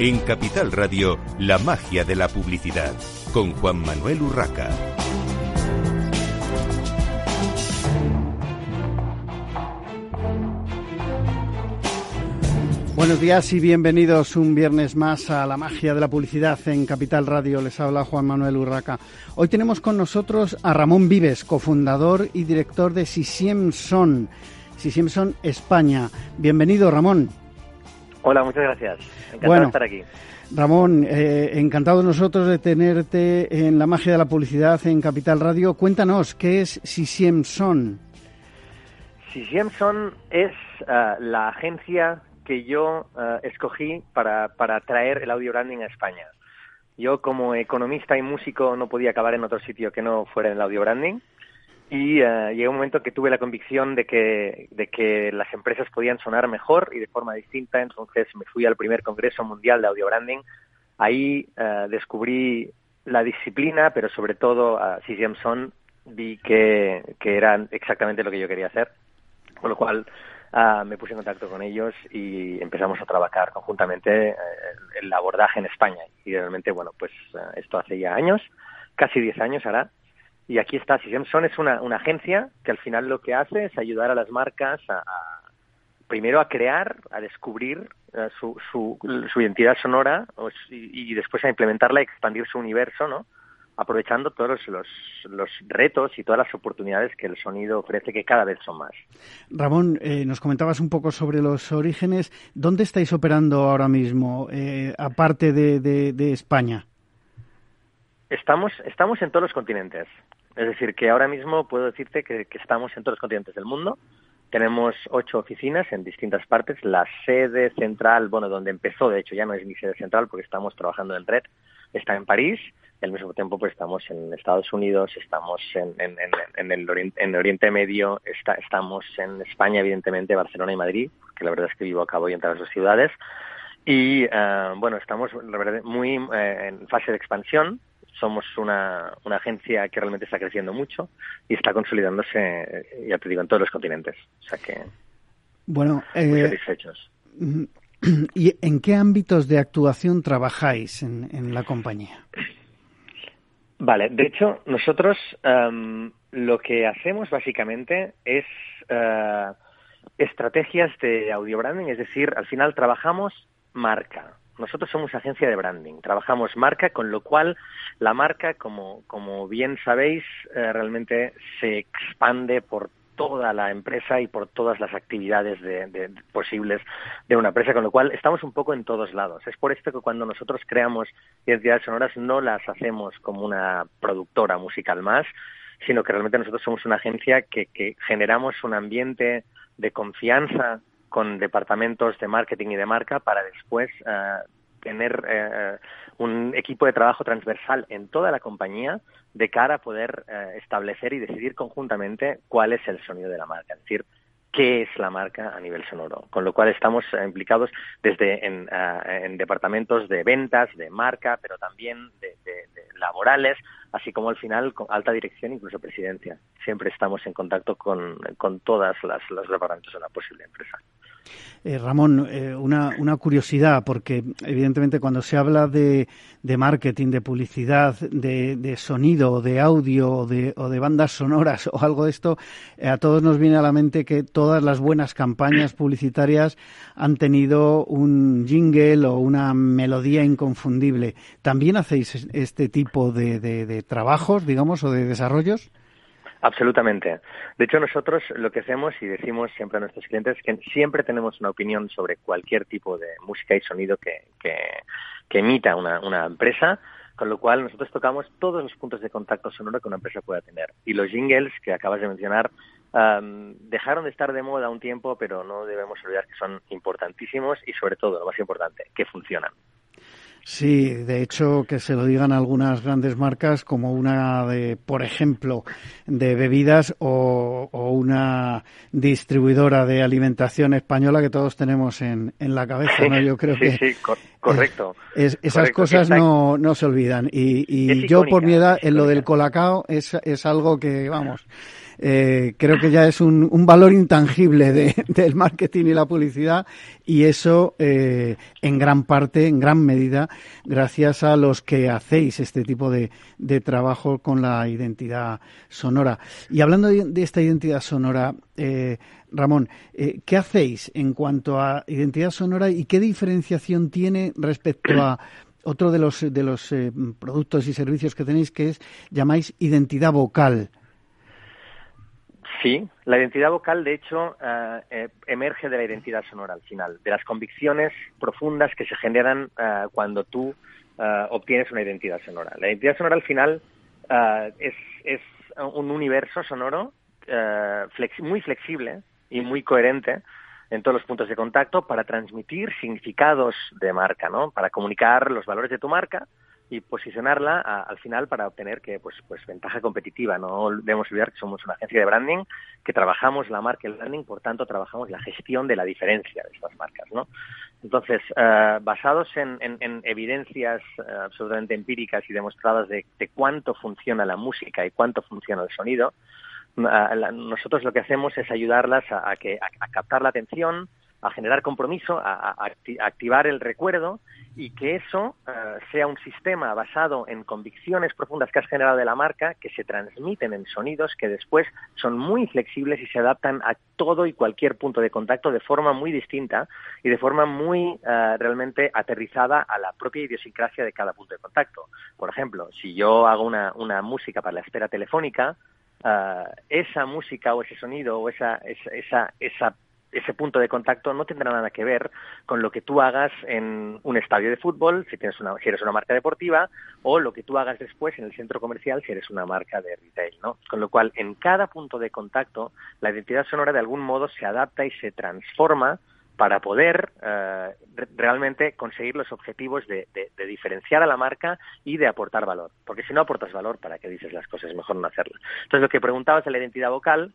En Capital Radio, la magia de la publicidad, con Juan Manuel Urraca. Buenos días y bienvenidos un viernes más a la magia de la publicidad en Capital Radio. Les habla Juan Manuel Urraca. Hoy tenemos con nosotros a Ramón Vives, cofundador y director de Sisiemson, Sisiemson España. Bienvenido, Ramón. Hola, muchas gracias. Encantado de estar aquí. Ramón, eh, encantado nosotros de tenerte en la magia de la publicidad en Capital Radio. Cuéntanos, ¿qué es Sisiemson? Sisiemson es uh, la agencia que yo uh, escogí para, para traer el audio branding a España. Yo como economista y músico no podía acabar en otro sitio que no fuera en el audio branding y uh, llegó un momento que tuve la convicción de que, de que las empresas podían sonar mejor y de forma distinta, entonces me fui al primer Congreso Mundial de Audio Branding. Ahí uh, descubrí la disciplina, pero sobre todo a Son vi que, que era exactamente lo que yo quería hacer, con lo cual uh, me puse en contacto con ellos y empezamos a trabajar conjuntamente uh, el abordaje en España. Y realmente, bueno, pues esto hace ya años, casi 10 años ahora, y aquí está, Sisemson es una, una, agencia que al final lo que hace es ayudar a las marcas a, a primero a crear, a descubrir uh, su, su, su, identidad sonora y, y, después a implementarla y expandir su universo, ¿no? aprovechando todos los, los, los, retos y todas las oportunidades que el sonido ofrece, que cada vez son más. Ramón, eh, nos comentabas un poco sobre los orígenes. ¿Dónde estáis operando ahora mismo, eh, aparte de, de, de España? Estamos, estamos en todos los continentes. Es decir, que ahora mismo puedo decirte que, que, estamos en todos los continentes del mundo. Tenemos ocho oficinas en distintas partes. La sede central, bueno, donde empezó, de hecho, ya no es mi sede central porque estamos trabajando en red, está en París. Al mismo tiempo, pues estamos en Estados Unidos, estamos en, en, en, en el Oriente, en Oriente Medio, está, estamos en España, evidentemente, Barcelona y Madrid, porque la verdad es que vivo a cabo y entre las dos ciudades. Y uh, bueno, estamos muy eh, en fase de expansión somos una, una, agencia que realmente está creciendo mucho y está consolidándose, ya te digo, en todos los continentes. O sea que bueno, muy eh, satisfechos. ¿Y en qué ámbitos de actuación trabajáis en, en la compañía? Vale, de hecho, nosotros um, lo que hacemos básicamente es uh, estrategias de audio branding, es decir, al final trabajamos marca, nosotros somos agencia de branding, trabajamos marca, con lo cual la marca, como, como bien sabéis, eh, realmente se expande por toda la empresa y por todas las actividades de, de, posibles de una empresa, con lo cual estamos un poco en todos lados. Es por esto que cuando nosotros creamos identidades sonoras no las hacemos como una productora musical más, sino que realmente nosotros somos una agencia que, que generamos un ambiente de confianza con departamentos de marketing y de marca para después uh, tener uh, un equipo de trabajo transversal en toda la compañía de cara a poder uh, establecer y decidir conjuntamente cuál es el sonido de la marca, es decir, qué es la marca a nivel sonoro. Con lo cual estamos implicados desde en, en departamentos de ventas, de marca, pero también de laborales, así como al final con alta dirección, incluso presidencia. Siempre estamos en contacto con, con todas las, los departamentos de una posible empresa. Eh, Ramón, eh, una, una, curiosidad, porque evidentemente cuando se habla de, de marketing, de publicidad, de, de sonido, de audio o de, o de, bandas sonoras o algo de esto, eh, a todos nos viene a la mente que todas las buenas campañas publicitarias han tenido un jingle o una melodía inconfundible. ¿También hacéis este tipo de, de trabajos, digamos, o de desarrollos? Absolutamente. De hecho, nosotros lo que hacemos y decimos siempre a nuestros clientes es que siempre tenemos una opinión sobre cualquier tipo de música y sonido que, que, que emita una, una empresa, con lo cual nosotros tocamos todos los puntos de contacto sonoro que una empresa pueda tener. Y los jingles que acabas de mencionar um, dejaron de estar de moda un tiempo, pero no debemos olvidar que son importantísimos y sobre todo, lo más importante, que funcionan. Sí, de hecho, que se lo digan algunas grandes marcas como una de, por ejemplo, de bebidas o, o una distribuidora de alimentación española que todos tenemos en, en la cabeza, ¿no? Yo creo sí, que sí, cor correcto. Es, esas correcto. cosas no, no se olvidan. Y, y yo, por mi edad, en lo del colacao es, es algo que, vamos, eh, creo que ya es un, valor intangible de, del marketing y la publicidad y eso eh, en gran parte, en gran medida, gracias a los que hacéis este tipo de, trabajo con la identidad sonora. Y hablando de, de esta identidad sonora, eh, Ramón, eh, ¿qué hacéis en cuanto a identidad sonora y qué diferenciación tiene respecto a otro de los, de los eh, productos y servicios que tenéis que es, llamáis identidad vocal? Sí, la identidad vocal, de hecho, uh, eh, emerge de la identidad sonora al final, de las convicciones profundas que se generan uh, cuando tú uh, obtienes una identidad sonora. La identidad sonora al final es, es, un universo sonoro muy flexible y muy coherente en todos los puntos de contacto para transmitir significados de marca, ¿no? Para comunicar los valores de tu marca y posicionarla a, al final para obtener que pues pues ventaja competitiva no debemos olvidar que somos una agencia de branding que trabajamos la marca y el branding por tanto trabajamos la gestión de la diferencia de estas marcas no entonces uh, basados en, en, en evidencias uh, absolutamente empíricas y demostradas de, de cuánto funciona la música y cuánto funciona el sonido nosotros lo que hacemos es ayudarlas a, que, a, captar la atención, a generar compromiso, a, activar el recuerdo y que eso uh, sea un sistema basado en convicciones profundas que has generado de la marca que se transmiten en sonidos que después son muy flexibles y se adaptan a todo y cualquier punto de contacto de forma muy distinta y de forma muy uh, realmente aterrizada a la propia idiosincrasia de cada punto de contacto. Por ejemplo, si yo hago una, una música para la espera telefónica, uh, esa música o ese sonido o esa, esa, esa, esa ese punto de contacto no tendrá nada que ver con lo que tú hagas en un estadio de fútbol, si, tienes una, si eres una marca deportiva, o lo que tú hagas después en el centro comercial si eres una marca de retail, ¿no? Con lo cual, en cada punto de contacto, la identidad sonora de algún modo se adapta y se transforma para poder uh, realmente conseguir los objetivos de, de, de, diferenciar a la marca y de aportar valor. Porque si no aportas valor, ¿para qué dices las cosas? Es mejor no hacerlas. Entonces, lo que preguntabas de la identidad vocal,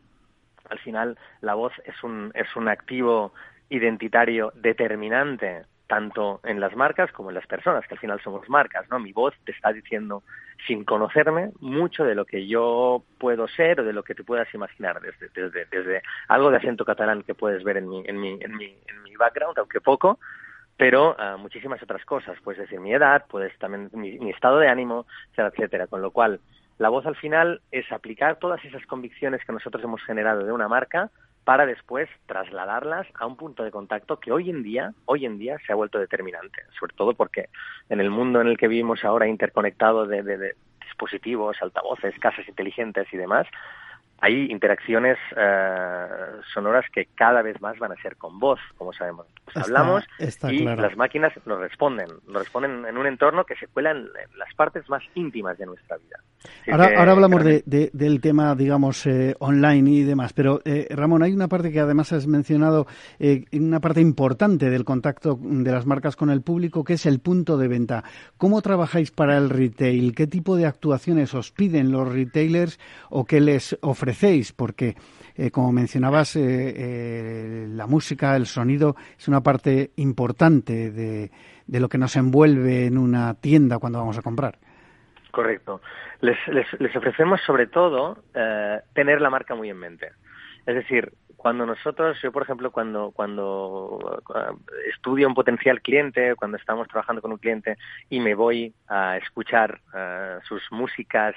al final la voz es un, es un activo identitario determinante tanto en las marcas como en las personas, que al final somos marcas, ¿no? Mi voz te está diciendo, sin conocerme, mucho de lo que yo puedo ser o de lo que te puedas imaginar, desde, desde, desde algo de acento catalán que puedes ver en mi, en mi, en mi, en mi background, aunque poco, pero uh, muchísimas otras cosas, puedes decir mi edad, puedes también mi, mi estado de ánimo, etcétera, etcétera, con lo cual la voz al final es aplicar todas esas convicciones que nosotros hemos generado de una marca para después trasladarlas a un punto de contacto que hoy en día, hoy en día se ha vuelto determinante, sobre todo porque en el mundo en el que vivimos ahora interconectado de, de, de dispositivos, altavoces, casas inteligentes y demás, hay interacciones uh, sonoras que cada vez más van a ser con voz, como sabemos. Pues está, hablamos está y claro. las máquinas lo responden, lo responden en un entorno que se cuela en, las partes más íntimas de nuestra vida. Ahora, que, ahora, hablamos de, de, del tema, digamos, eh, online y demás, pero eh, Ramón, hay una parte que además has mencionado, eh, una parte importante del contacto de las marcas con el público, que es el punto de venta. ¿Cómo trabajáis para el retail? ¿Qué tipo de actuaciones os piden los retailers o qué les Porque, eh, como mencionabas, eh, eh, la música, el sonido, es una parte importante de, de lo que nos envuelve en una tienda cuando vamos a comprar. Correcto. Les, les, les ofrecemos sobre todo eh, tener la marca muy en mente. Es decir, cuando nosotros, yo por ejemplo, cuando, cuando estudio un potencial cliente, cuando estamos trabajando con un cliente y me voy a escuchar sus músicas,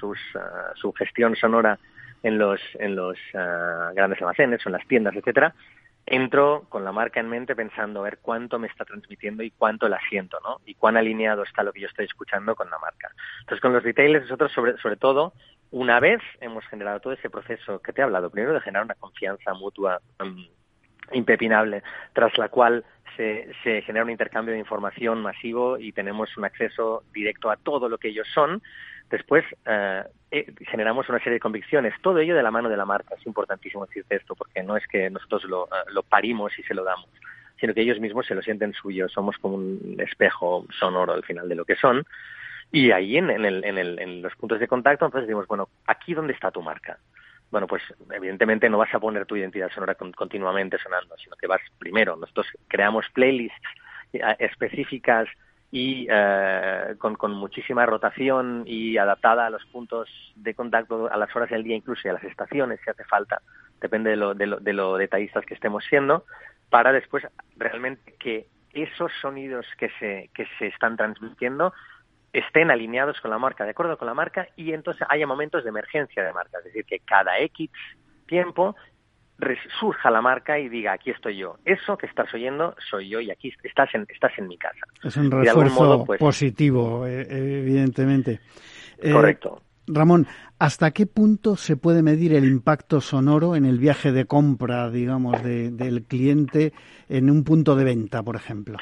sus, su gestión sonora en los, en los grandes almacenes o en las tiendas, etcétera, entro con la marca en mente pensando a ver cuánto me está transmitiendo y cuánto la siento, ¿no? Y cuán alineado está lo que yo estoy escuchando con la marca. Entonces, con los retailers, nosotros sobre, sobre todo, una vez hemos generado todo ese proceso que te he hablado, primero de generar una confianza mutua um, impepinable, tras la cual se, se genera un intercambio de información masivo y tenemos un acceso directo a todo lo que ellos son, Después eh, eh, generamos una serie de convicciones, todo ello de la mano de la marca. Es importantísimo decirte esto porque no es que nosotros lo, uh, lo parimos y se lo damos, sino que ellos mismos se lo sienten suyo. Somos como un espejo sonoro al final de lo que son. Y ahí en, en, el, en, el, en los puntos de contacto, entonces decimos, bueno, aquí dónde está tu marca. Bueno, pues evidentemente no vas a poner tu identidad sonora con, continuamente sonando, sino que vas primero. Nosotros creamos playlists específicas y eh, con, con, muchísima rotación y adaptada a los puntos de contacto, a las horas del día incluso y a las estaciones si hace falta, depende de lo, de lo, de lo detallistas que estemos siendo, para después realmente que esos sonidos que se, que se están transmitiendo estén alineados con la marca, de acuerdo con la marca, y entonces haya momentos de emergencia de marca, es decir, que cada X tiempo surja la marca y diga aquí estoy yo. Eso que estás oyendo soy yo y aquí estás en, estás en mi casa. Es un refuerzo pues, positivo, eh, evidentemente. Eh, Correcto. Ramón, ¿hasta qué punto se puede medir el impacto sonoro en el viaje de compra, digamos, del cliente en un punto de venta, por ejemplo?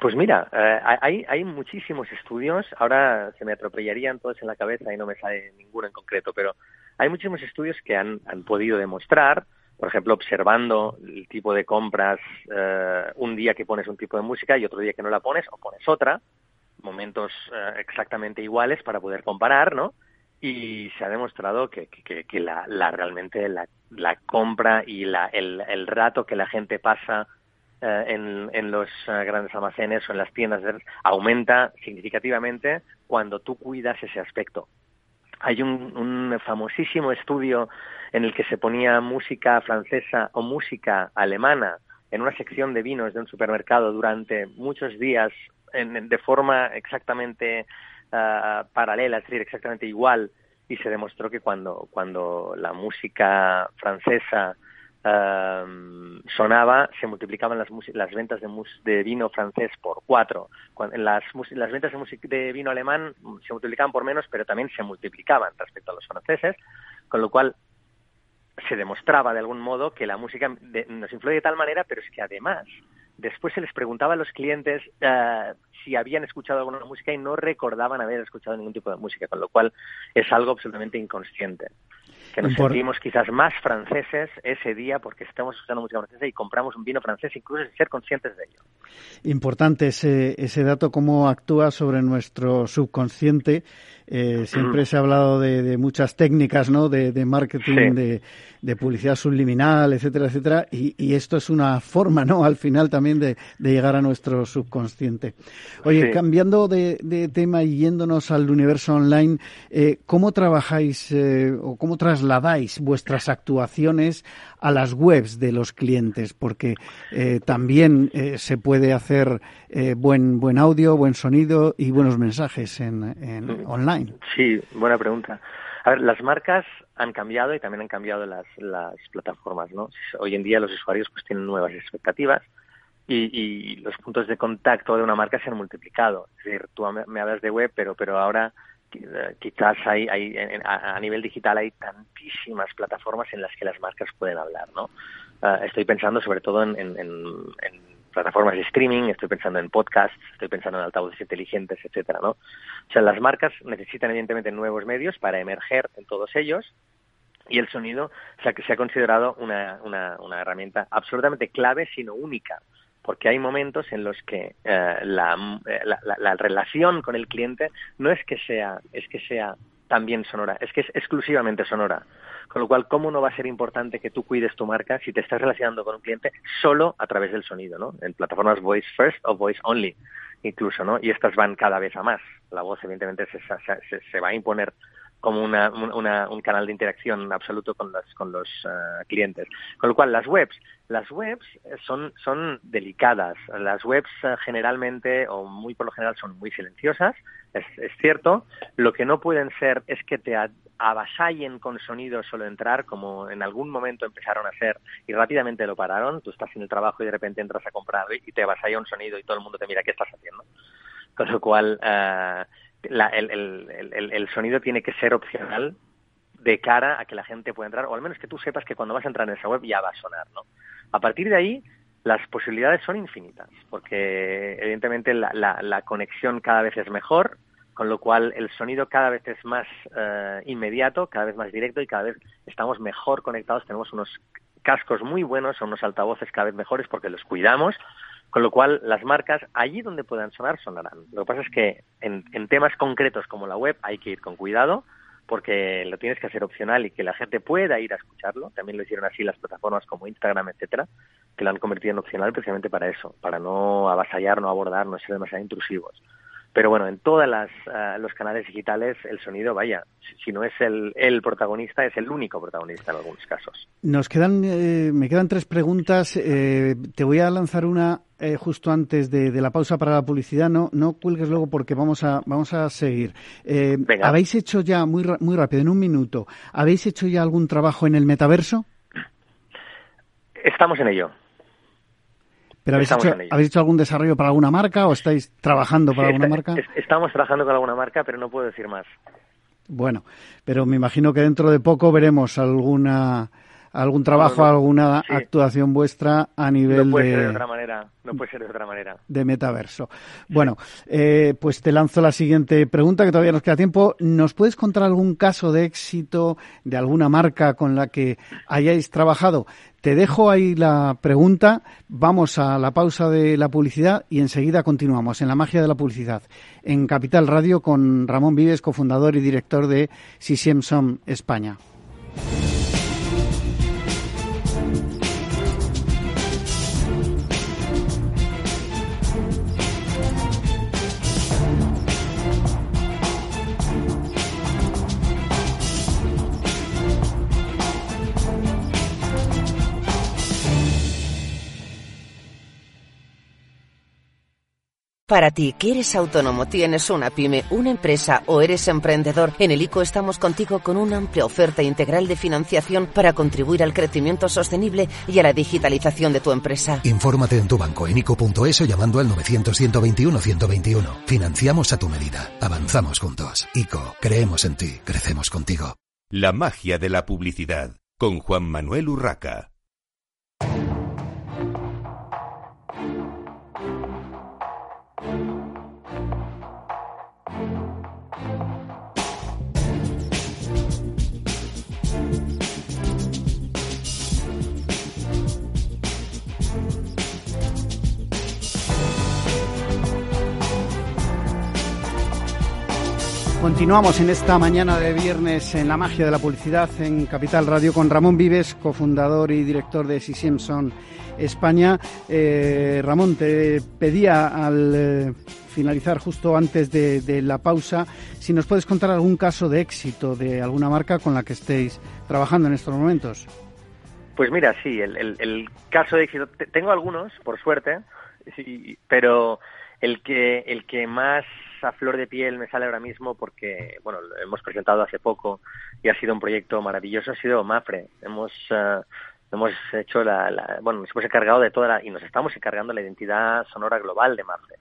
Pues mira, eh, hay, hay muchísimos estudios, ahora se me atropellarían todos en la cabeza y no me sale ninguno en concreto, pero hay muchísimos estudios que han, han podido demostrar por ejemplo, observando el tipo de compras, eh, un día que pones un tipo de música y otro día que no la pones o pones otra, momentos eh, exactamente iguales para poder comparar, ¿no? Y se ha demostrado que, que, la, la, realmente la, la, compra y la, el, el, rato que la gente pasa eh, en, en, los grandes almacenes o en las tiendas aumenta significativamente cuando tú cuidas ese aspecto. Hay un, un famosísimo estudio en el que se ponía música francesa o música alemana en una sección de vinos de un supermercado durante muchos días en, de forma exactamente uh, paralela, es decir, exactamente igual, y se demostró que cuando, cuando la música francesa uh, sonaba, se multiplicaban las, las ventas de, de, vino francés por cuatro. Las, las ventas de, de vino alemán se multiplicaban por menos, pero también se multiplicaban respecto a los franceses, con lo cual se demostraba de algún modo que la música nos influye de tal manera, pero es que además después se les preguntaba a los clientes uh, si habían escuchado alguna música y no recordaban haber escuchado ningún tipo de música, con lo cual es algo absolutamente inconsciente. Que nos sentimos quizás más franceses ese día porque estamos escuchando música francesa y compramos un vino francés incluso sin ser conscientes de ello. Importante ese, ese dato, cómo actúa sobre nuestro subconsciente eh, siempre se ha hablado de, muchas técnicas, ¿no? De, marketing, de, publicidad subliminal, etcétera, etcétera. Y, esto es una forma, ¿no? Al final también de, llegar a nuestro subconsciente. Oye, cambiando de, tema y yéndonos al universo online, eh, ¿cómo trabajáis eh, o cómo trasladáis vuestras actuaciones a las webs de los clientes? Porque también se puede hacer buen, buen audio, buen sonido y buenos mensajes en, en online. Sí, buena pregunta. A ver, las marcas han cambiado y también han cambiado las, las plataformas, ¿no? Hoy en día los usuarios pues tienen nuevas expectativas y, los puntos de contacto de una marca se han multiplicado. Es decir, tú me hablas de web, pero, pero ahora eh, quizás hay, hay a, nivel digital hay tantísimas plataformas en las que las marcas pueden hablar, ¿no? Ah, estoy pensando sobre todo en, en, en plataformas de streaming, estoy pensando en podcasts, estoy pensando en altavoces inteligentes, etcétera, ¿no? O sea, las marcas necesitan evidentemente nuevos medios para emerger en todos ellos y el sonido se ha, se ha considerado una, una, una herramienta absolutamente clave, sino única, porque hay momentos en los que eh, la, eh, la, la, la, relación con el cliente no es que sea es que sea también sonora, es que es exclusivamente sonora. Con lo cual, ¿cómo no va a ser importante que tú cuides tu marca si te estás relacionando con un cliente solo a través del sonido, ¿no? En plataformas Voice First o Voice Only, incluso, ¿no? Y estas van cada vez a más. La voz, evidentemente, se, se, se va a imponer como una, una, un canal de interacción absoluto con los, con los uh, clientes. Con lo cual, las webs, las webs son, son delicadas. Las webs uh, generalmente, o muy por lo general, son muy silenciosas, es, es, cierto. Lo que no pueden ser es que te avasallen con sonido solo entrar, como en algún momento empezaron a hacer y rápidamente lo pararon. Tú estás en el trabajo y de repente entras a comprar y te avasalla un sonido y todo el mundo te mira qué estás haciendo. Con lo cual, uh, la, el, el, el, el, sonido tiene que ser opcional de cara a que la gente pueda entrar, o al menos que tú sepas que cuando vas a entrar en esa web ya va a sonar, ¿no? A partir de ahí, las posibilidades son infinitas, porque evidentemente la, la, la conexión cada vez es mejor, con lo cual el sonido cada vez es más uh, inmediato, cada vez más directo y cada vez estamos mejor conectados, tenemos unos cascos muy buenos, unos altavoces cada vez mejores porque los cuidamos, con lo cual, las marcas, allí donde puedan sonar, sonarán. Lo que pasa es que en, en temas concretos como la web hay que ir con cuidado, porque lo tienes que hacer opcional y que la gente pueda ir a escucharlo. También lo hicieron así las plataformas como Instagram, etcétera, que lo han convertido en opcional precisamente para eso, para no avasallar, no abordar, no ser demasiado intrusivos. Pero bueno, en todos uh, los canales digitales el sonido, vaya, si, no es el, el, protagonista, es el único protagonista en algunos casos. Nos quedan, eh, me quedan tres preguntas. Eh, te voy a lanzar una eh, justo antes de, de, la pausa para la publicidad. No, no cuelgues luego porque vamos a, vamos a seguir. Eh, ¿Habéis hecho ya, muy, muy rápido, en un minuto, ¿habéis hecho ya algún trabajo en el metaverso? Estamos en ello. ¿Pero habéis hecho, habéis hecho, algún desarrollo para alguna marca o estáis trabajando para alguna marca? Estamos trabajando con alguna marca, pero no puedo decir más. Bueno, pero me imagino que dentro de poco veremos alguna algún trabajo, alguna actuación vuestra a nivel no puede de... Ser de otra manera, no puede ser de otra manera. De metaverso. Bueno, eh, pues te lanzo la siguiente pregunta, que todavía nos queda tiempo. ¿Nos puedes contar algún caso de éxito de alguna marca con la que hayáis trabajado? Te dejo ahí la pregunta, vamos a la pausa de la publicidad y enseguida continuamos en la magia de la publicidad en Capital Radio con Ramón Vives, cofundador y director de Sisiemsom España. Para ti, que eres autónomo, tienes una pyme, una empresa o eres emprendedor, en el ICO estamos contigo con una amplia oferta integral de financiación para contribuir al crecimiento sostenible y a la digitalización de tu empresa. Infórmate en tu banco en ICO.es o llamando al 900-121-121. Financiamos a tu medida. Avanzamos juntos. ICO, creemos en ti, crecemos contigo. La magia de la publicidad con Juan Manuel Urraca. Continuamos en esta mañana de viernes en la magia de la publicidad en Capital Radio con Ramón Vives, cofundador y director de Si Simpson España. Eh, Ramón, te pedía al eh, finalizar justo antes de, la pausa si nos puedes contar algún caso de éxito de alguna marca con la que estéis trabajando en estos momentos. Pues mira, sí, el, caso de éxito, tengo algunos, por suerte, pero el que, el que más a flor de piel me sale ahora mismo porque, bueno, lo hemos presentado hace poco y ha sido un proyecto maravilloso, ha sido Mafre. Hemos, uh, hemos hecho la, bueno, nos hemos encargado de toda la, y nos estamos encargando la identidad sonora global de Mafre.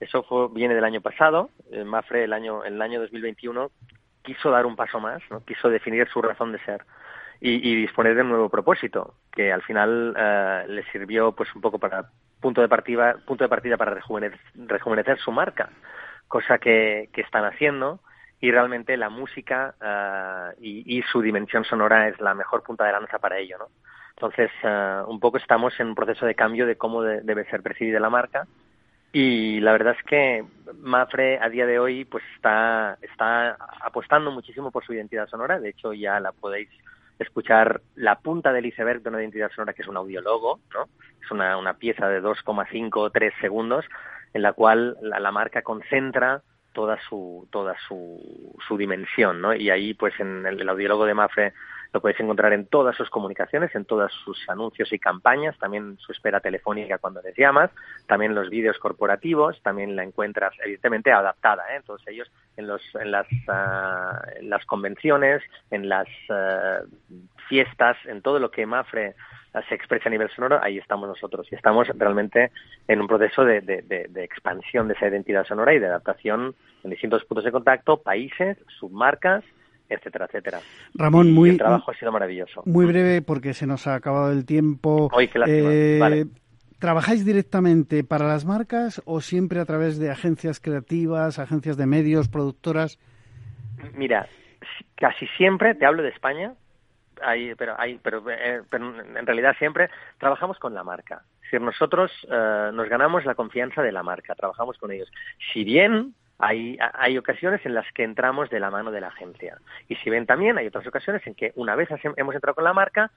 Eso viene del año pasado. Eh, Mafre, el año, el año 2021, quiso dar un paso más, ¿no? quiso definir su razón de ser. Y, y, disponer de un nuevo propósito que al final uh, le sirvió pues un poco para punto de partida punto de partida para rejuvenecer, rejuvenecer su marca cosa que, que están haciendo y realmente la música uh, y, su dimensión sonora es la mejor punta de lanza para ello, ¿no? Entonces, uh, un poco estamos en un proceso de cambio de cómo de, debe ser percibida la marca y la verdad es que Mafre a día de hoy pues está, está apostando muchísimo por su identidad sonora, de hecho ya la podéis escuchar la punta del iceberg de una identidad sonora que es un audiologo, ¿no? Es una, una pieza de 2,5 o 3 segundos en la cual la, la marca concentra toda su toda su, su dimensión, ¿no? Y ahí, pues, en el, el audiólogo de Mafre lo podéis encontrar en todas sus comunicaciones, en todos sus anuncios y campañas, también su espera telefónica cuando les llamas, también los vídeos corporativos, también la encuentras evidentemente adaptada, ¿eh? todos ellos en los en las uh, en las convenciones, en las uh, fiestas, en todo lo que Mafre se expresa a nivel sonoro, ahí estamos nosotros. Y estamos realmente en un proceso de, de, de, de, expansión de esa identidad sonora y de adaptación en distintos puntos de contacto, países, submarcas, etcétera, etcétera. Ramón, y muy, el trabajo ha sido maravilloso. Muy breve porque se nos ha acabado el tiempo. Hoy, qué. Eh, vale. ¿Trabajáis directamente para las marcas o siempre a través de agencias creativas, agencias de medios, productoras? Mira, casi siempre, te hablo de España, hay, pero, hay, pero, eh, pero en realidad siempre trabajamos con la marca. Decir, nosotros eh, nos ganamos la confianza de la marca, trabajamos con ellos. Si bien hay, hay ocasiones en las que entramos de la mano de la agencia. Y si ven también, hay otras ocasiones en que una vez hemos entrado con la marca,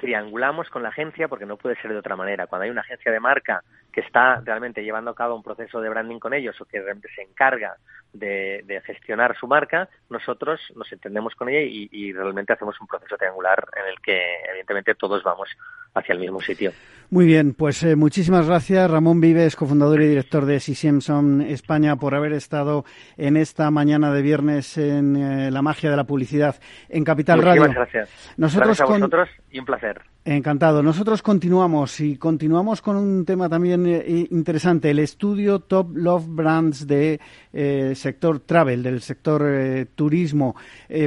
triangulamos con la agencia porque no puede ser de otra manera. Cuando hay una agencia de marca que está realmente llevando a cabo un proceso de branding con ellos o que realmente se encarga de, gestionar su marca, nosotros nos entendemos con ella y, realmente hacemos un proceso triangular en el que evidentemente todos vamos hacia el mismo sitio. Muy bien, pues eh, muchísimas gracias Ramón Vives, cofundador y director de Simpson España, por haber estado en esta mañana de viernes en eh, La magia de la publicidad en Capital Radio. Muchas gracias. Nosotros gracias a vosotros y un placer. Encantado. Nosotros continuamos y continuamos con un tema también eh, interesante, el estudio Top Love Brands de eh, sector travel, del sector eh, turismo.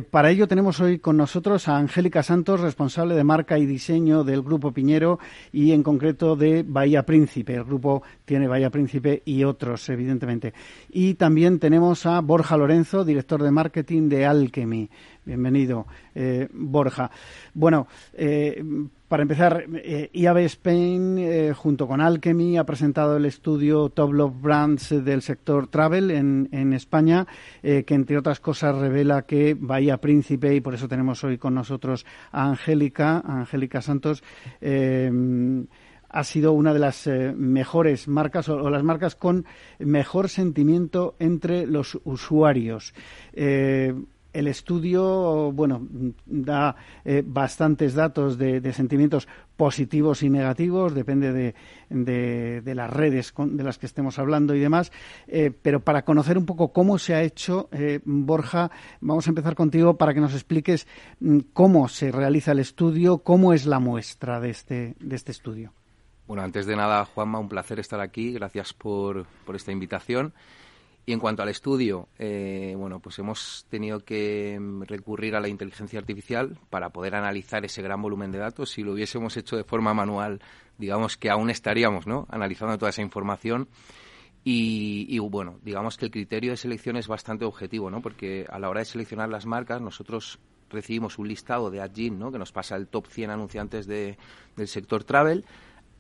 para ello tenemos hoy con nosotros a Angélica Santos, responsable de marca y diseño del Grupo Piñero y en concreto de Bahía Príncipe. El grupo tiene Bahía Príncipe y otros, evidentemente. Y también tenemos a Borja Lorenzo, director de marketing de Alchemy. Bienvenido, Borja. Bueno, para empezar, eh, IAB Spain, eh, junto con Alchemy, ha presentado el estudio Top Love Brands del sector travel en, España, eh, que entre otras cosas revela que Bahía Príncipe, y por eso tenemos hoy con nosotros a Angélica, Angélica Santos, ha sido una de las mejores marcas o, las marcas con mejor sentimiento entre los usuarios el estudio, bueno, da eh, bastantes datos de, sentimientos positivos y negativos, depende de, de, las redes de las que estemos hablando y demás. Eh, pero para conocer un poco cómo se ha hecho, eh, Borja, vamos a empezar contigo para que nos expliques mm, cómo se realiza el estudio, cómo es la muestra de este, de este estudio. Bueno, antes de nada, Juanma, un placer estar aquí. Gracias por, por esta invitación. Y en cuanto al estudio, eh, bueno, pues hemos tenido que mm, recurrir a la inteligencia artificial para poder analizar ese gran volumen de datos. Si lo hubiésemos hecho de forma manual, digamos que aún estaríamos, ¿no? Analizando toda esa información. Y, bueno, digamos que el criterio de selección es bastante objetivo, ¿no? Porque a la hora de seleccionar las marcas, nosotros recibimos un listado de Adgin, ¿no? Que nos pasa el top 100 anunciantes de, del sector travel.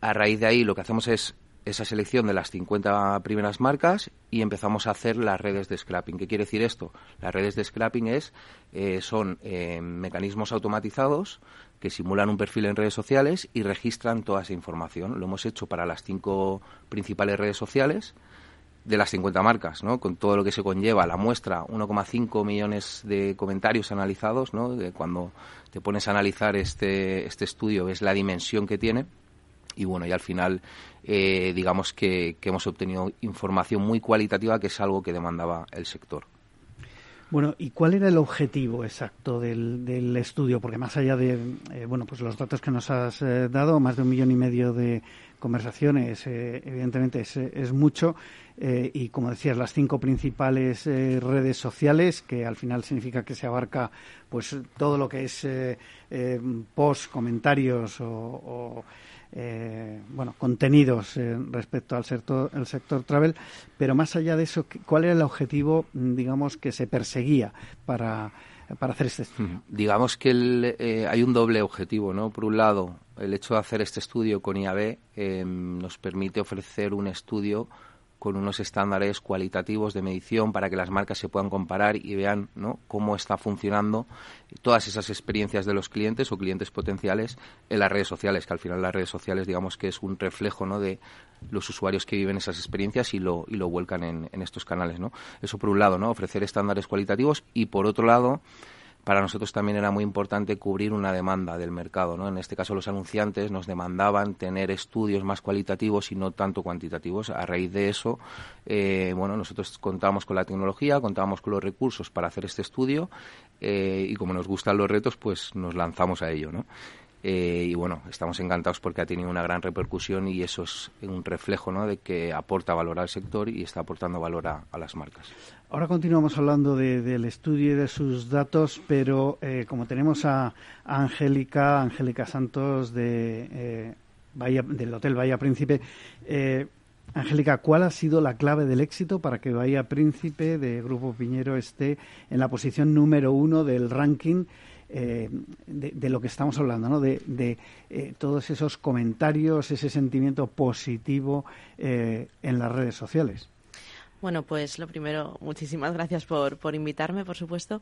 A raíz de ahí, lo que hacemos es esa selección de las 50 primeras marcas y empezamos a hacer las redes de scrapping. ¿Qué quiere decir esto? Las redes de scrapping es, eh, son eh, mecanismos automatizados que simulan un perfil en redes sociales y registran toda esa información. Lo hemos hecho para las cinco principales redes sociales de las 50 marcas, ¿no? Con todo lo que se conlleva, la muestra, 1,5 millones de comentarios analizados, ¿no? cuando te pones a analizar este, este estudio, ves la dimensión que tiene y bueno, y al final eh, digamos que, hemos obtenido información muy cualitativa que es algo que demandaba el sector. Bueno, ¿y cuál era el objetivo exacto del, estudio? Porque más allá de eh, bueno, pues los datos que nos has eh, dado, más de un millón y medio de conversaciones, evidentemente es, es mucho. y como decías, las cinco principales redes sociales, que al final significa que se abarca pues todo lo que es post, comentarios o eh, bueno, contenidos eh, respecto al sector, el sector travel, pero más allá de eso, ¿cuál era el objetivo, digamos, que se perseguía para, para hacer este estudio? Digamos que eh, hay un doble objetivo, ¿no? Por un lado, el hecho de hacer este estudio con IAB nos permite ofrecer un estudio con unos estándares cualitativos de medición para que las marcas se puedan comparar y vean ¿no? cómo está funcionando todas esas experiencias de los clientes o clientes potenciales en las redes sociales, que al final las redes sociales digamos que es un reflejo ¿no? de los usuarios que viven esas experiencias y lo, y lo vuelcan en, en estos canales. ¿no? Eso por un lado, ¿no? ofrecer estándares cualitativos y por otro lado para nosotros también era muy importante cubrir una demanda del mercado. ¿no? En este caso, los anunciantes nos demandaban tener estudios más cualitativos y no tanto cuantitativos. A raíz de eso, eh, bueno, nosotros contábamos con la tecnología, contábamos con los recursos para hacer este estudio eh, y como nos gustan los retos, pues nos lanzamos a ello. ¿no? Eh, y bueno, estamos encantados porque ha tenido una gran repercusión y eso es un reflejo ¿no? de que aporta valor al sector y está aportando valor a, las marcas. Ahora continuamos hablando del estudio y de sus datos, pero eh, como tenemos a, Angélica, Angélica Santos de, eh, del Hotel Bahía Príncipe, Angélica, ¿cuál ha sido la clave del éxito para que Bahía Príncipe de Grupo Piñero esté en la posición número uno del ranking? Eh, de, lo que estamos hablando, ¿no? de, eh, todos esos comentarios, ese sentimiento positivo eh, en las redes sociales. Bueno, pues lo primero, muchísimas gracias por, por invitarme, por supuesto.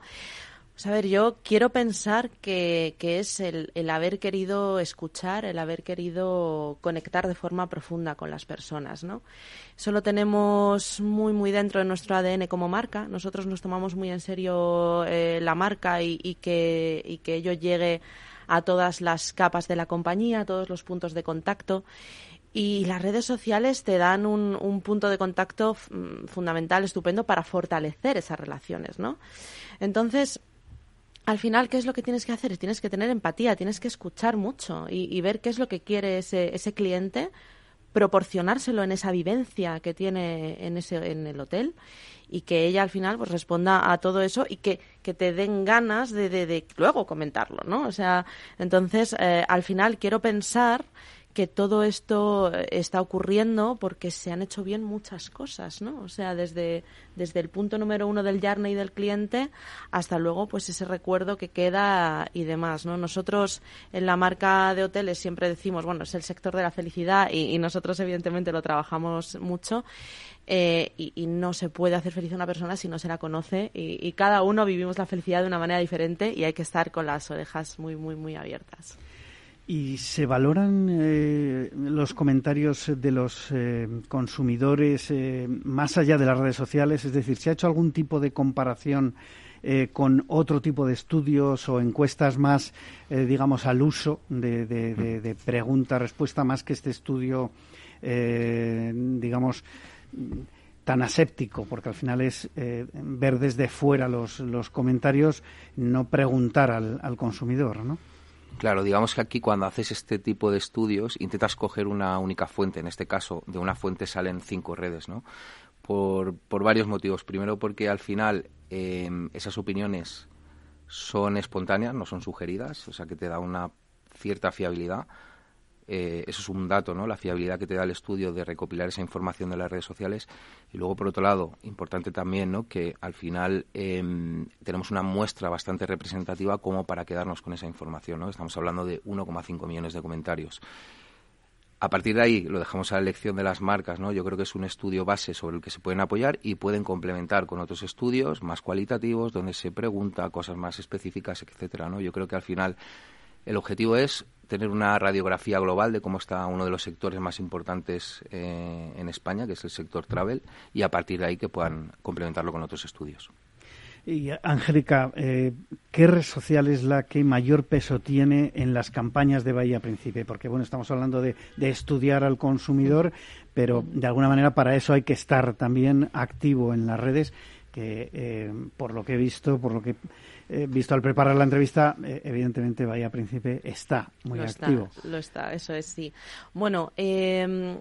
Pues a ver, yo quiero pensar que, que es el, el, haber querido escuchar, el haber querido conectar de forma profunda con las personas, ¿no? Eso lo tenemos muy, muy dentro de nuestro ADN como marca. Nosotros nos tomamos muy en serio eh, la marca y, y, que, y que ello llegue a todas las capas de la compañía, a todos los puntos de contacto. Y las redes sociales te dan un, un punto de contacto fundamental, estupendo, para fortalecer esas relaciones, ¿no? Entonces, al final, ¿qué es lo que tienes que hacer? Tienes que tener empatía, tienes que escuchar mucho y, y ver qué es lo que quiere ese, ese, cliente, proporcionárselo en esa vivencia que tiene en, ese, en el hotel y que ella al final pues responda a todo eso y que, que te den ganas de, de, de, luego comentarlo, ¿no? O sea, entonces, eh, al final quiero pensar que todo esto está ocurriendo porque se han hecho bien muchas cosas, ¿no? O sea, desde, desde el punto número uno del y del cliente hasta luego, pues ese recuerdo que queda y demás, ¿no? Nosotros en la marca de hoteles siempre decimos, bueno, es el sector de la felicidad y, y nosotros evidentemente lo trabajamos mucho eh, y, y, no se puede hacer feliz a una persona si no se la conoce y, y cada uno vivimos la felicidad de una manera diferente y hay que estar con las orejas muy, muy, muy abiertas. ¿Y se valoran eh, los comentarios de los eh, consumidores eh, más allá de las redes sociales? Es decir, ¿se ha hecho algún tipo de comparación eh, con otro tipo de estudios o encuestas más, eh, digamos, al uso de, pregunta-respuesta más que este estudio, eh, digamos, tan aséptico, porque al final es ver desde fuera los, los comentarios, no preguntar al, al consumidor, ¿no? Claro, digamos que aquí cuando haces este tipo de estudios intentas coger una única fuente. En este caso, de una fuente salen cinco redes, ¿no? Por, por varios motivos. Primero, porque al final eh, esas opiniones son espontáneas, no son sugeridas, o sea que te da una cierta fiabilidad. Eh, eso es un dato, ¿no? La fiabilidad que te da el estudio de recopilar esa información de las redes sociales. Y luego, por otro lado, importante también, ¿no? Que al final eh, tenemos una muestra bastante representativa como para quedarnos con esa información, ¿no? Estamos hablando de 1,5 millones de comentarios. A partir de ahí lo dejamos a la elección de las marcas, ¿no? Yo creo que es un estudio base sobre el que se pueden apoyar y pueden complementar con otros estudios más cualitativos donde se pregunta cosas más específicas, etcétera, ¿no? Yo creo que al final el objetivo es tener una radiografía global de cómo está uno de los sectores más importantes eh, en España, que es el sector travel, y a partir de ahí que puedan complementarlo con otros estudios. Y Angélica, eh, ¿qué red social es la que mayor peso tiene en las campañas de Bahía Príncipe? Porque bueno, estamos hablando de, estudiar al consumidor, pero de alguna manera para eso hay que estar también activo en las redes, que eh, por lo que he visto, por lo que eh, visto al preparar la entrevista, eh, evidentemente Bahía Príncipe está muy lo activo. Está, lo está, eso es sí. Bueno, eh,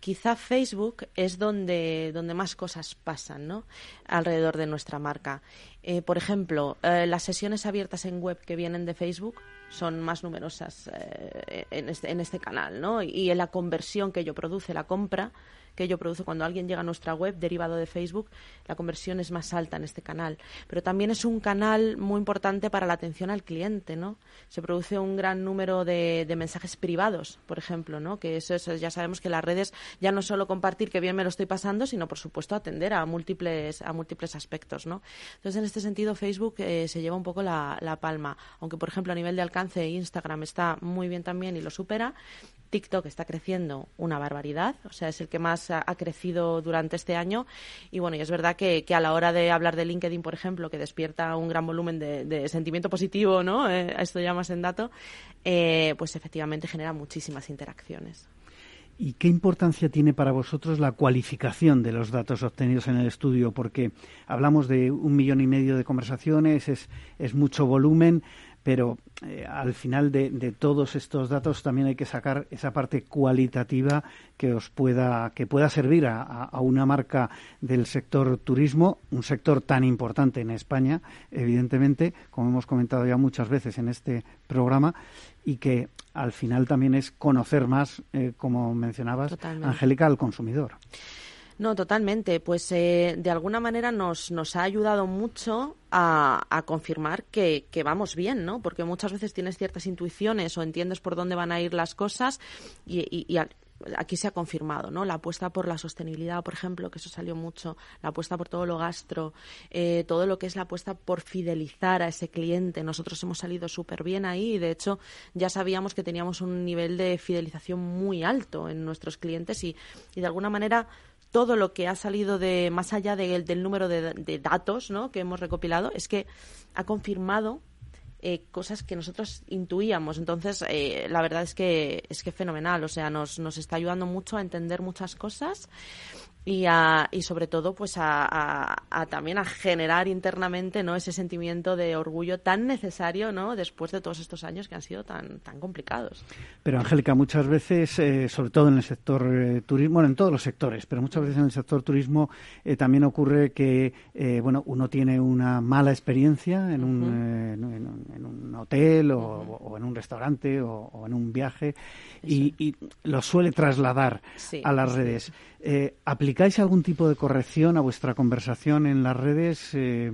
quizá Facebook es donde, donde más cosas pasan, ¿no? Alrededor de nuestra marca. Eh, por ejemplo, eh, las sesiones abiertas en web que vienen de Facebook son más numerosas eh, en, este, en este canal, ¿no? Y, y en la conversión que ello produce, la compra, que ello produce cuando alguien llega a nuestra web derivado de Facebook, la conversión es más alta en este canal. Pero también es un canal muy importante para la atención al cliente, ¿no? Se produce un gran número de, mensajes privados, por ejemplo, ¿no? Que eso, eso, ya sabemos que las redes ya no solo compartir que bien me lo estoy pasando, sino por supuesto atender a múltiples, a múltiples aspectos, ¿no? Entonces, en este sentido, Facebook eh, se lleva un poco la palma. Aunque, por ejemplo, a nivel de alcance, Instagram está muy bien también y lo supera. TikTok está creciendo una barbaridad, o sea, es el que más ha, crecido durante este año. Y bueno, y es verdad que, a la hora de hablar de LinkedIn, por ejemplo, que despierta un gran volumen de, sentimiento positivo, ¿no? Eh, esto ya más en dato, eh, pues efectivamente genera muchísimas interacciones. ¿Y qué importancia tiene para vosotros la cualificación de los datos obtenidos en el estudio? Porque hablamos de un millón y medio de conversaciones, es, es mucho volumen pero eh, al final de, de, todos estos datos también hay que sacar esa parte cualitativa que os pueda que pueda servir a, a, una marca del sector turismo, un sector tan importante en España, evidentemente, como hemos comentado ya muchas veces en este programa, y que al final también es conocer más, eh, como mencionabas. Angélica, al consumidor. No, totalmente. Pues eh, de alguna manera nos, nos ha ayudado mucho a, confirmar que, vamos bien, ¿no? Porque muchas veces tienes ciertas intuiciones o entiendes por dónde van a ir las cosas y, aquí se ha confirmado, ¿no? La apuesta por la sostenibilidad, por ejemplo, que eso salió mucho, la apuesta por todo lo gastro, eh, todo lo que es la apuesta por fidelizar a ese cliente. Nosotros hemos salido súper bien ahí y, de hecho, ya sabíamos que teníamos un nivel de fidelización muy alto en nuestros clientes y de alguna manera todo lo que ha salido de más allá del número de, de datos ¿no? que hemos recopilado es que ha confirmado eh, cosas que nosotros intuíamos. Entonces, eh, la verdad es que es que fenomenal. O sea, nos, nos está ayudando mucho a entender muchas cosas y, a, y sobre todo pues a, a, también a generar internamente no ese sentimiento de orgullo tan necesario no después de todos estos años que han sido tan tan complicados pero Angélica muchas veces eh, sobre todo en el sector eh, turismo bueno en todos los sectores pero muchas veces en el sector turismo eh, también ocurre que eh, bueno uno tiene una mala experiencia en un, uh -huh. en, en, un hotel o, uh -huh. o, en un restaurante o, o en un viaje y, y, lo suele trasladar sí, a las redes sí. Eh, ¿Aplicáis algún tipo de corrección a vuestra conversación en las redes eh,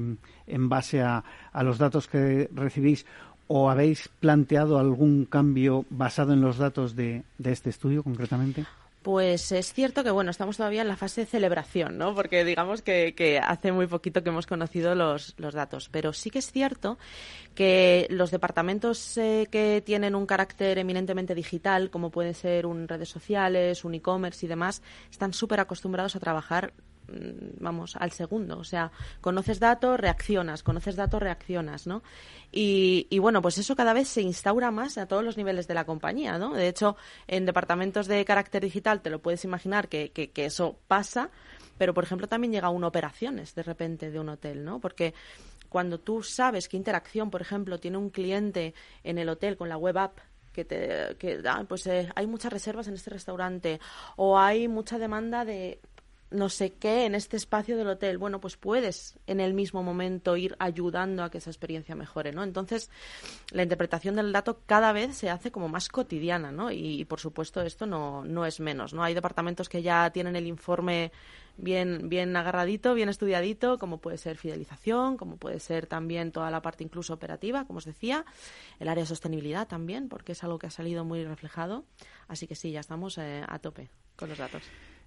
en base a, a, los datos que recibís o habéis planteado algún cambio basado en los datos de, de este estudio concretamente? Pues es cierto que bueno, estamos todavía en la fase de celebración, ¿no? Porque digamos que, que hace muy poquito que hemos conocido los, los, datos. Pero sí que es cierto que los departamentos eh, que tienen un carácter eminentemente digital, como puede ser un redes sociales, un e-commerce y demás, están súper acostumbrados a trabajar vamos, al segundo. O sea, conoces datos, reaccionas, conoces datos, reaccionas, ¿no? Y, y, bueno, pues eso cada vez se instaura más a todos los niveles de la compañía, ¿no? De hecho, en departamentos de carácter digital te lo puedes imaginar que, que, que eso pasa, pero por ejemplo también llega a un operaciones de repente de un hotel, ¿no? Porque cuando tú sabes qué interacción, por ejemplo, tiene un cliente en el hotel con la web app que, te, que ah, pues eh, hay muchas reservas en este restaurante o hay mucha demanda de no sé qué en este espacio del hotel. Bueno, pues puedes en el mismo momento ir ayudando a que esa experiencia mejore, ¿no? Entonces, la interpretación del dato cada vez se hace como más cotidiana, ¿no? Y, y por supuesto, esto no, no es menos, ¿no? Hay departamentos que ya tienen el informe bien, bien agarradito, bien estudiadito, como puede ser fidelización, como puede ser también toda la parte incluso operativa, como os decía, el área de sostenibilidad también, porque es algo que ha salido muy reflejado. Así que sí, ya estamos eh, a tope con los datos.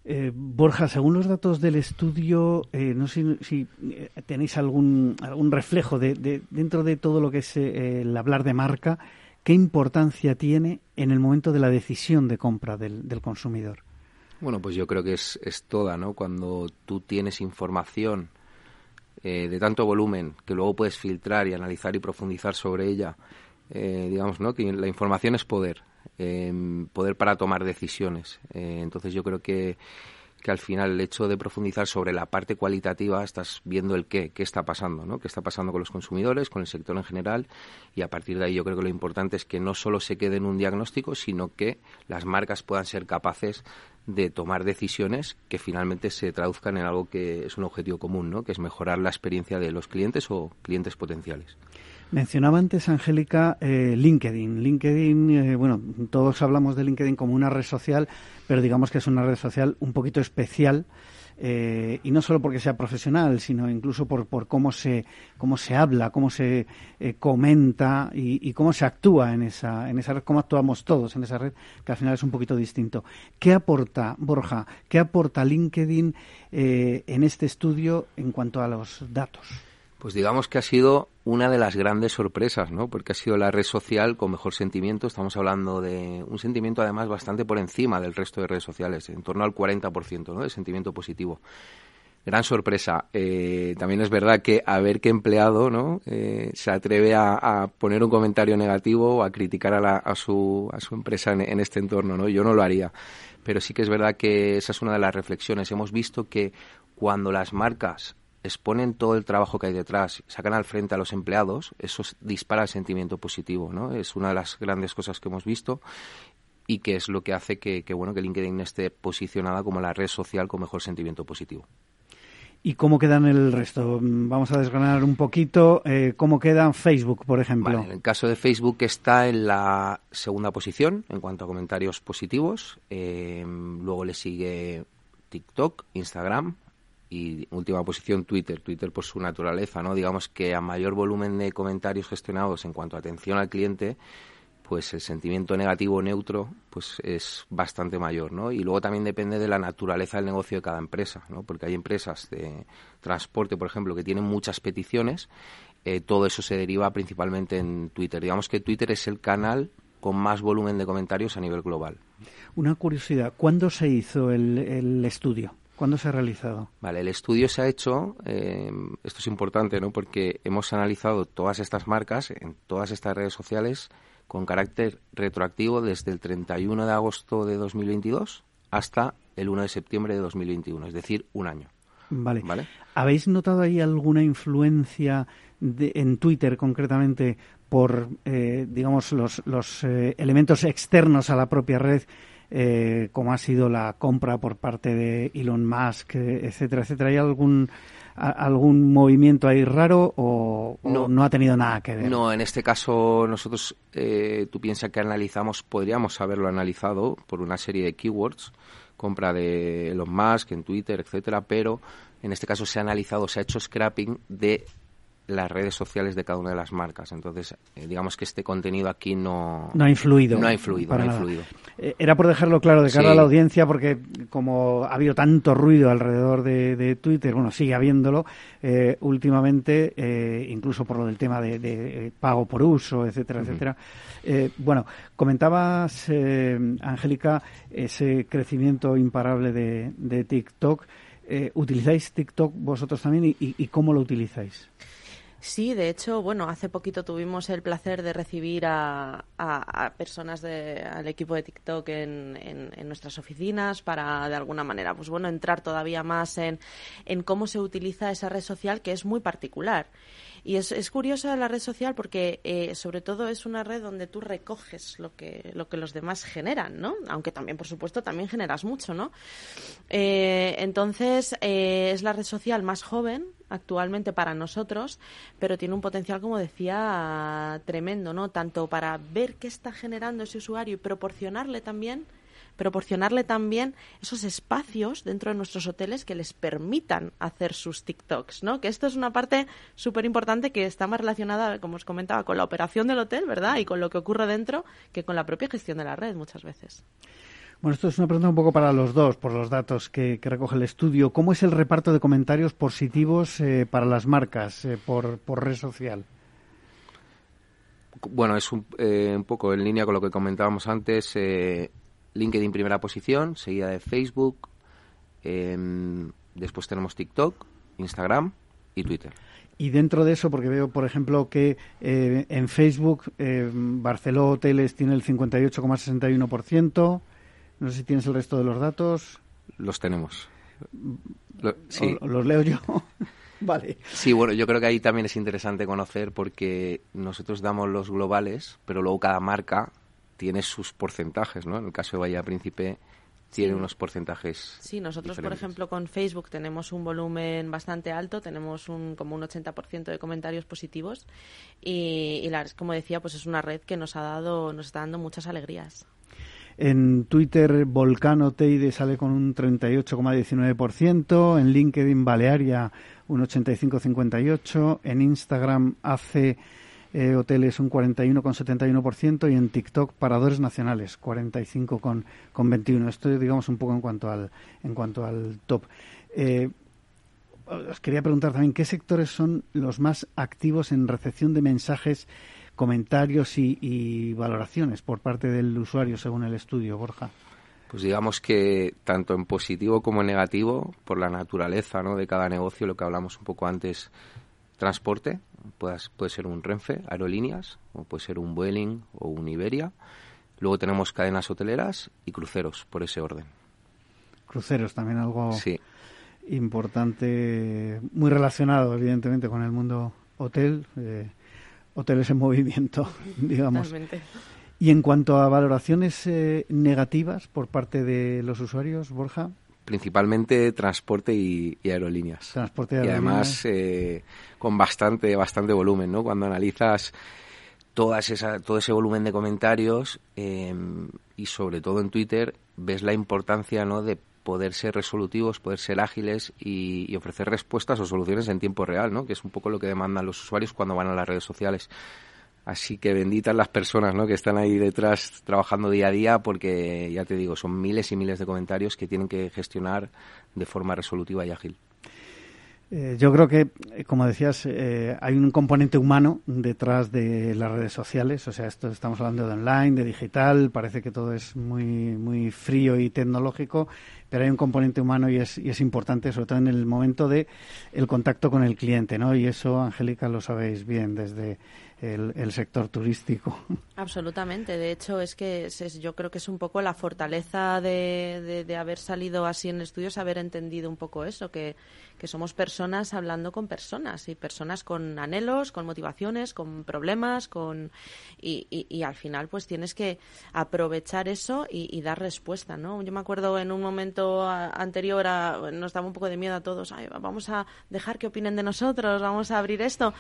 Eh, Borja, según los datos del estudio, eh, no sé si eh, tenéis algún, algún reflejo de, de, dentro de todo lo que es eh, el hablar de marca, ¿qué importancia tiene en el momento de la decisión de compra del, del consumidor? Bueno, pues yo creo que es, es toda, ¿no? Cuando tú tienes información de tanto volumen que luego puedes filtrar y analizar y profundizar sobre ella, digamos, ¿no? Que la información es poder eh, poder para tomar decisiones. Eh, entonces yo creo que, que al final el hecho de profundizar sobre la parte cualitativa estás viendo el qué, qué está pasando, ¿no? qué está pasando con los consumidores, con el sector en general y a partir de ahí yo creo que lo importante es que no solo se quede en un diagnóstico, sino que las marcas puedan ser capaces de tomar decisiones que finalmente se traduzcan en algo que es un objetivo común, ¿no? que es mejorar la experiencia de los clientes o clientes potenciales. Mencionaba antes, Angélica, eh, LinkedIn. LinkedIn, eh, bueno, todos hablamos de LinkedIn como una red social, pero digamos que es una red social un poquito especial. Eh, y no solo porque sea profesional, sino incluso por, por cómo, se, cómo se habla, cómo se eh, comenta y, y, cómo se actúa en esa, en esa red, cómo actuamos todos en esa red, que al final es un poquito distinto. ¿Qué aporta, Borja, qué aporta LinkedIn eh, en este estudio en cuanto a los datos? Pues digamos que ha sido una de las grandes sorpresas, ¿no? Porque ha sido la red social con mejor sentimiento. Estamos hablando de un sentimiento además bastante por encima del resto de redes sociales, en torno al 40%, ¿no? De sentimiento positivo. Gran sorpresa. Eh, también es verdad que a ver qué empleado, ¿no? Eh, se atreve a, a, poner un comentario negativo o a criticar a, la, a, su, a su empresa en, en este entorno, ¿no? Yo no lo haría. Pero sí que es verdad que esa es una de las reflexiones. Hemos visto que cuando las marcas exponen todo el trabajo que hay detrás, sacan al frente a los empleados, eso dispara el sentimiento positivo, ¿no? Es una de las grandes cosas que hemos visto y que es lo que hace que, que, bueno que LinkedIn esté posicionada como la red social con mejor sentimiento positivo. ¿Y cómo quedan el resto? Vamos a desgranar un poquito. Eh, ¿Cómo quedan Facebook, por ejemplo? Vale, en el caso de Facebook está en la segunda posición en cuanto a comentarios positivos. Eh, luego le sigue TikTok, Instagram, y última posición Twitter, Twitter por su naturaleza, ¿no? Digamos que a mayor volumen de comentarios gestionados en cuanto a atención al cliente, pues el sentimiento negativo neutro pues es bastante mayor, ¿no? Y luego también depende de la naturaleza del negocio de cada empresa, ¿no? Porque hay empresas de transporte, por ejemplo, que tienen muchas peticiones, eh, todo eso se deriva principalmente en Twitter. Digamos que Twitter es el canal con más volumen de comentarios a nivel global. Una curiosidad, ¿cuándo se hizo el, estudio? ¿Cuándo se ha realizado? Vale, el estudio se ha hecho, eh, esto es importante, ¿no? Porque hemos analizado todas estas marcas en todas estas redes sociales con carácter retroactivo desde el 31 de agosto de 2022 hasta el 1 de septiembre de 2021, es decir, un año. Vale. ¿Habéis notado ahí alguna influencia en Twitter concretamente por, eh, digamos, los, los eh, elementos externos a la propia red, eh, como ha sido la compra por parte de Elon Musk, etcétera, etcétera? ¿Hay algún algún movimiento ahí raro o, no, ha tenido nada que ver? No, en este caso nosotros, eh, tú piensas que analizamos, podríamos haberlo analizado por una serie de keywords, compra de Elon Musk en Twitter, etcétera, pero en este caso se ha analizado, se ha hecho scrapping de las redes sociales de cada una de las marcas. Entonces, eh, digamos que este contenido aquí no, no ha influido. No ha influido, no ha influido. Eh, era por dejarlo claro de cara a la audiencia, porque como ha habido tanto ruido alrededor de, Twitter, bueno, sigue habiéndolo eh, últimamente, incluso por lo del tema de, pago por uso, etcétera, etcétera. bueno, comentabas, Angélica, ese crecimiento imparable de, TikTok. ¿Utilizáis TikTok vosotros también y cómo lo utilizáis? Sí, de hecho, bueno, hace poquito tuvimos el placer de recibir a, personas de, al equipo de TikTok en, en, nuestras oficinas para, de alguna manera, pues bueno, entrar todavía más en, en cómo se utiliza esa red social que es muy particular. Y es, es curiosa la red social porque, eh, sobre todo, es una red donde tú recoges lo que, lo que los demás generan, ¿no? Aunque también, por supuesto, también generas mucho, ¿no? Eh, entonces, eh, es la red social más joven actualmente para nosotros, pero tiene un potencial, como decía, tremendo, ¿no? Tanto para ver qué está generando ese usuario y proporcionarle también proporcionarle también esos espacios dentro de nuestros hoteles que les permitan hacer sus TikToks, ¿no? Que esto es una parte súper importante que está más relacionada, como os comentaba, con la operación del hotel, ¿verdad? Y con lo que ocurre dentro que con la propia gestión de la red muchas veces. Bueno, esto es una pregunta un poco para los dos, por los datos que, recoge el estudio. ¿Cómo es el reparto de comentarios positivos eh, para las marcas eh, por, red social? Bueno, es un, eh, un, poco en línea con lo que comentábamos antes. LinkedIn primera posición, seguida de Facebook. Em, después tenemos TikTok, Instagram y Twitter. Y dentro de eso, porque veo, por ejemplo, que en Facebook Barceló Hoteles tiene el 58,61%, no sé si tienes el resto de los datos. Los tenemos. sí. ¿Los leo yo? vale. Sí, bueno, yo creo que ahí también es interesante conocer porque nosotros damos los globales, pero luego cada marca tiene sus porcentajes, ¿no? En el caso de Bahía Príncipe tiene unos porcentajes. Sí, nosotros, por ejemplo, con Facebook tenemos un volumen bastante alto, tenemos un, como un 80% de comentarios positivos y, y la, como decía, pues es una red que nos ha dado, nos está dando muchas alegrías. En Twitter, Volcano Teide sale con un 38,19%. En LinkedIn, Balearia, un 85,58%. En Instagram, hace eh, Hoteles, un 41,71%. Y en TikTok, Paradores Nacionales, 45,21%. Esto, digamos, un poco en cuanto al, en cuanto al top. Eh, os quería preguntar también qué sectores son los más activos en recepción de mensajes comentarios y, valoraciones por parte del usuario según el estudio, Borja? Pues digamos que tanto en positivo como en negativo, por la naturaleza ¿no? de cada negocio, lo que hablamos un poco antes, transporte, puede, puede ser un Renfe, aerolíneas, o puede ser un Vueling o un Iberia. Luego tenemos cadenas hoteleras y cruceros, por ese orden. Cruceros, también algo importante, muy relacionado, evidentemente, con el mundo hotel. Eh, hoteles en movimiento, digamos. Y en cuanto a valoraciones eh, negativas por parte de los usuarios, Borja. Principalmente transporte y, aerolíneas. Transporte y, aerolíneas. además eh, con bastante, bastante volumen, ¿no? Cuando analizas todas esa, todo ese volumen de comentarios em, y sobre todo en Twitter ves la importancia ¿no? de poder ser resolutivos, poder ser ágiles y, ofrecer respuestas o soluciones en tiempo real, ¿no? que es un poco lo que demandan los usuarios cuando van a las redes sociales. Así que benditas las personas ¿no? que están ahí detrás trabajando día a día porque, ya te digo, son miles y miles de comentarios que tienen que gestionar de forma resolutiva y ágil. Eh, yo creo que, eh, como decías, eh, hay un componente humano detrás de las redes sociales. O sea, esto estamos hablando de online, de digital. Parece que todo es muy, muy frío y tecnológico, pero hay un componente humano y es, y es importante, sobre todo en el momento de el contacto con el cliente, ¿no? Y eso, Angélica, lo sabéis bien desde el, sector turístico. Absolutamente. De hecho, es que es, yo creo que es un poco la fortaleza de, de, haber salido así en el estudio, es haber entendido un poco eso, que, que somos personas hablando con personas y personas con anhelos, con motivaciones, con problemas, con y, y, al final pues tienes que aprovechar eso y, dar respuesta, ¿no? Yo me acuerdo en un momento anterior nos daba un poco de miedo a todos, vamos a dejar que opinen de nosotros, vamos a abrir esto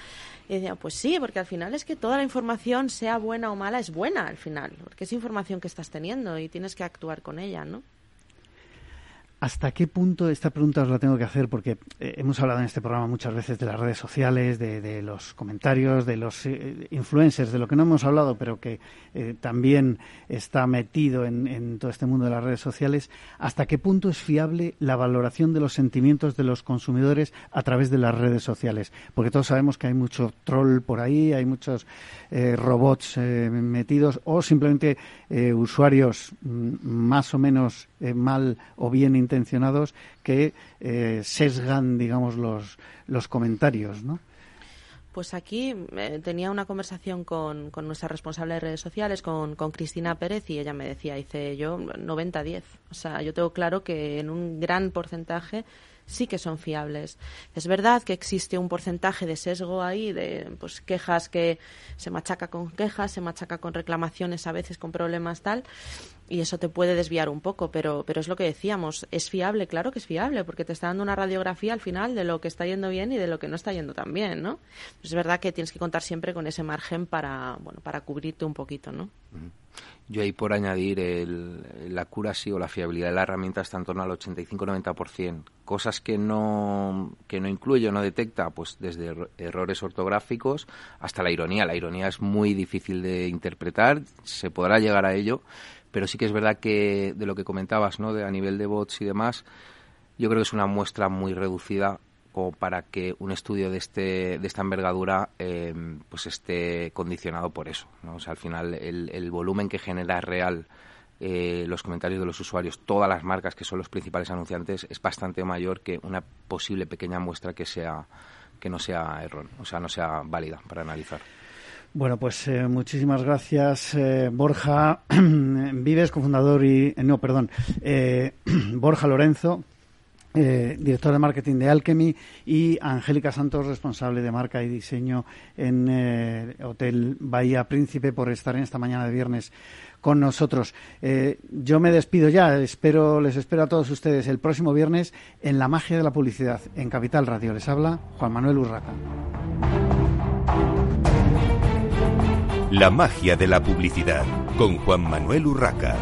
y decía, pues sí, porque al final es que toda la información, sea buena o mala, es buena al final, porque es información que estás teniendo y tienes que actuar con ella, ¿no? ¿Hasta qué punto, esta pregunta os la tengo que hacer porque eh, hemos hablado en este programa muchas veces de las redes sociales, de, los comentarios, de los eh, influencers, de lo que no hemos hablado, pero que eh, también está metido en, todo este mundo de las redes sociales? ¿Hasta qué punto es fiable la valoración de los sentimientos de los consumidores a través de las redes sociales? Porque todos sabemos que hay mucho troll por ahí, hay muchos robots metidos o simplemente usuarios mm, más o menos mal o bien intencionados que eh, sesgan, digamos, los, los comentarios, ¿no? Pues aquí eh, tenía una conversación con, con, nuestra responsable de redes sociales, con, con Cristina Pérez, y ella me decía, dice, yo 90-10. O sea, yo tengo claro que en un gran porcentaje sí que son fiables. Es verdad que existe un porcentaje de sesgo ahí, de pues quejas que se machaca con quejas, se machaca con reclamaciones a veces con problemas tal, y eso te puede desviar un poco, pero, pero es lo que decíamos, es fiable, claro que es fiable, porque te está dando una radiografía al final de lo que está yendo bien y de lo que no está yendo tan bien, ¿no? es verdad que tienes que contar siempre con ese margen para, bueno, para cubrirte un poquito, ¿no? Yo ahí por añadir el, la accuracy o la fiabilidad de la herramienta está en torno al 85-90%. Cosas que no, que no incluye o no detecta, pues desde errores ortográficos hasta la ironía. La ironía es muy difícil de interpretar, se podrá llegar a ello, pero sí que es verdad que de lo que comentabas, ¿no? De a nivel de bots y demás, yo creo que es una muestra muy reducida como para que un estudio de este de esta envergadura eh, pues esté condicionado por eso ¿no? o sea al final el, volumen que genera real eh, los comentarios de los usuarios todas las marcas que son los principales anunciantes es bastante mayor que una posible pequeña muestra que sea que no sea error o sea no sea válida para analizar bueno, pues eh, muchísimas gracias, Borja Vives, cofundador y. no, perdón, Borja Lorenzo, eh, director de marketing de Alchemy, y Angélica Santos, responsable de marca y diseño en eh, Hotel Bahía Príncipe, por estar en esta mañana de viernes con nosotros. Eh, yo me despido ya, espero, les espero a todos ustedes el próximo viernes en La Magia de la Publicidad, en Capital Radio. Les habla Juan Manuel Urraca. La magia de la publicidad con Juan Manuel Urraca.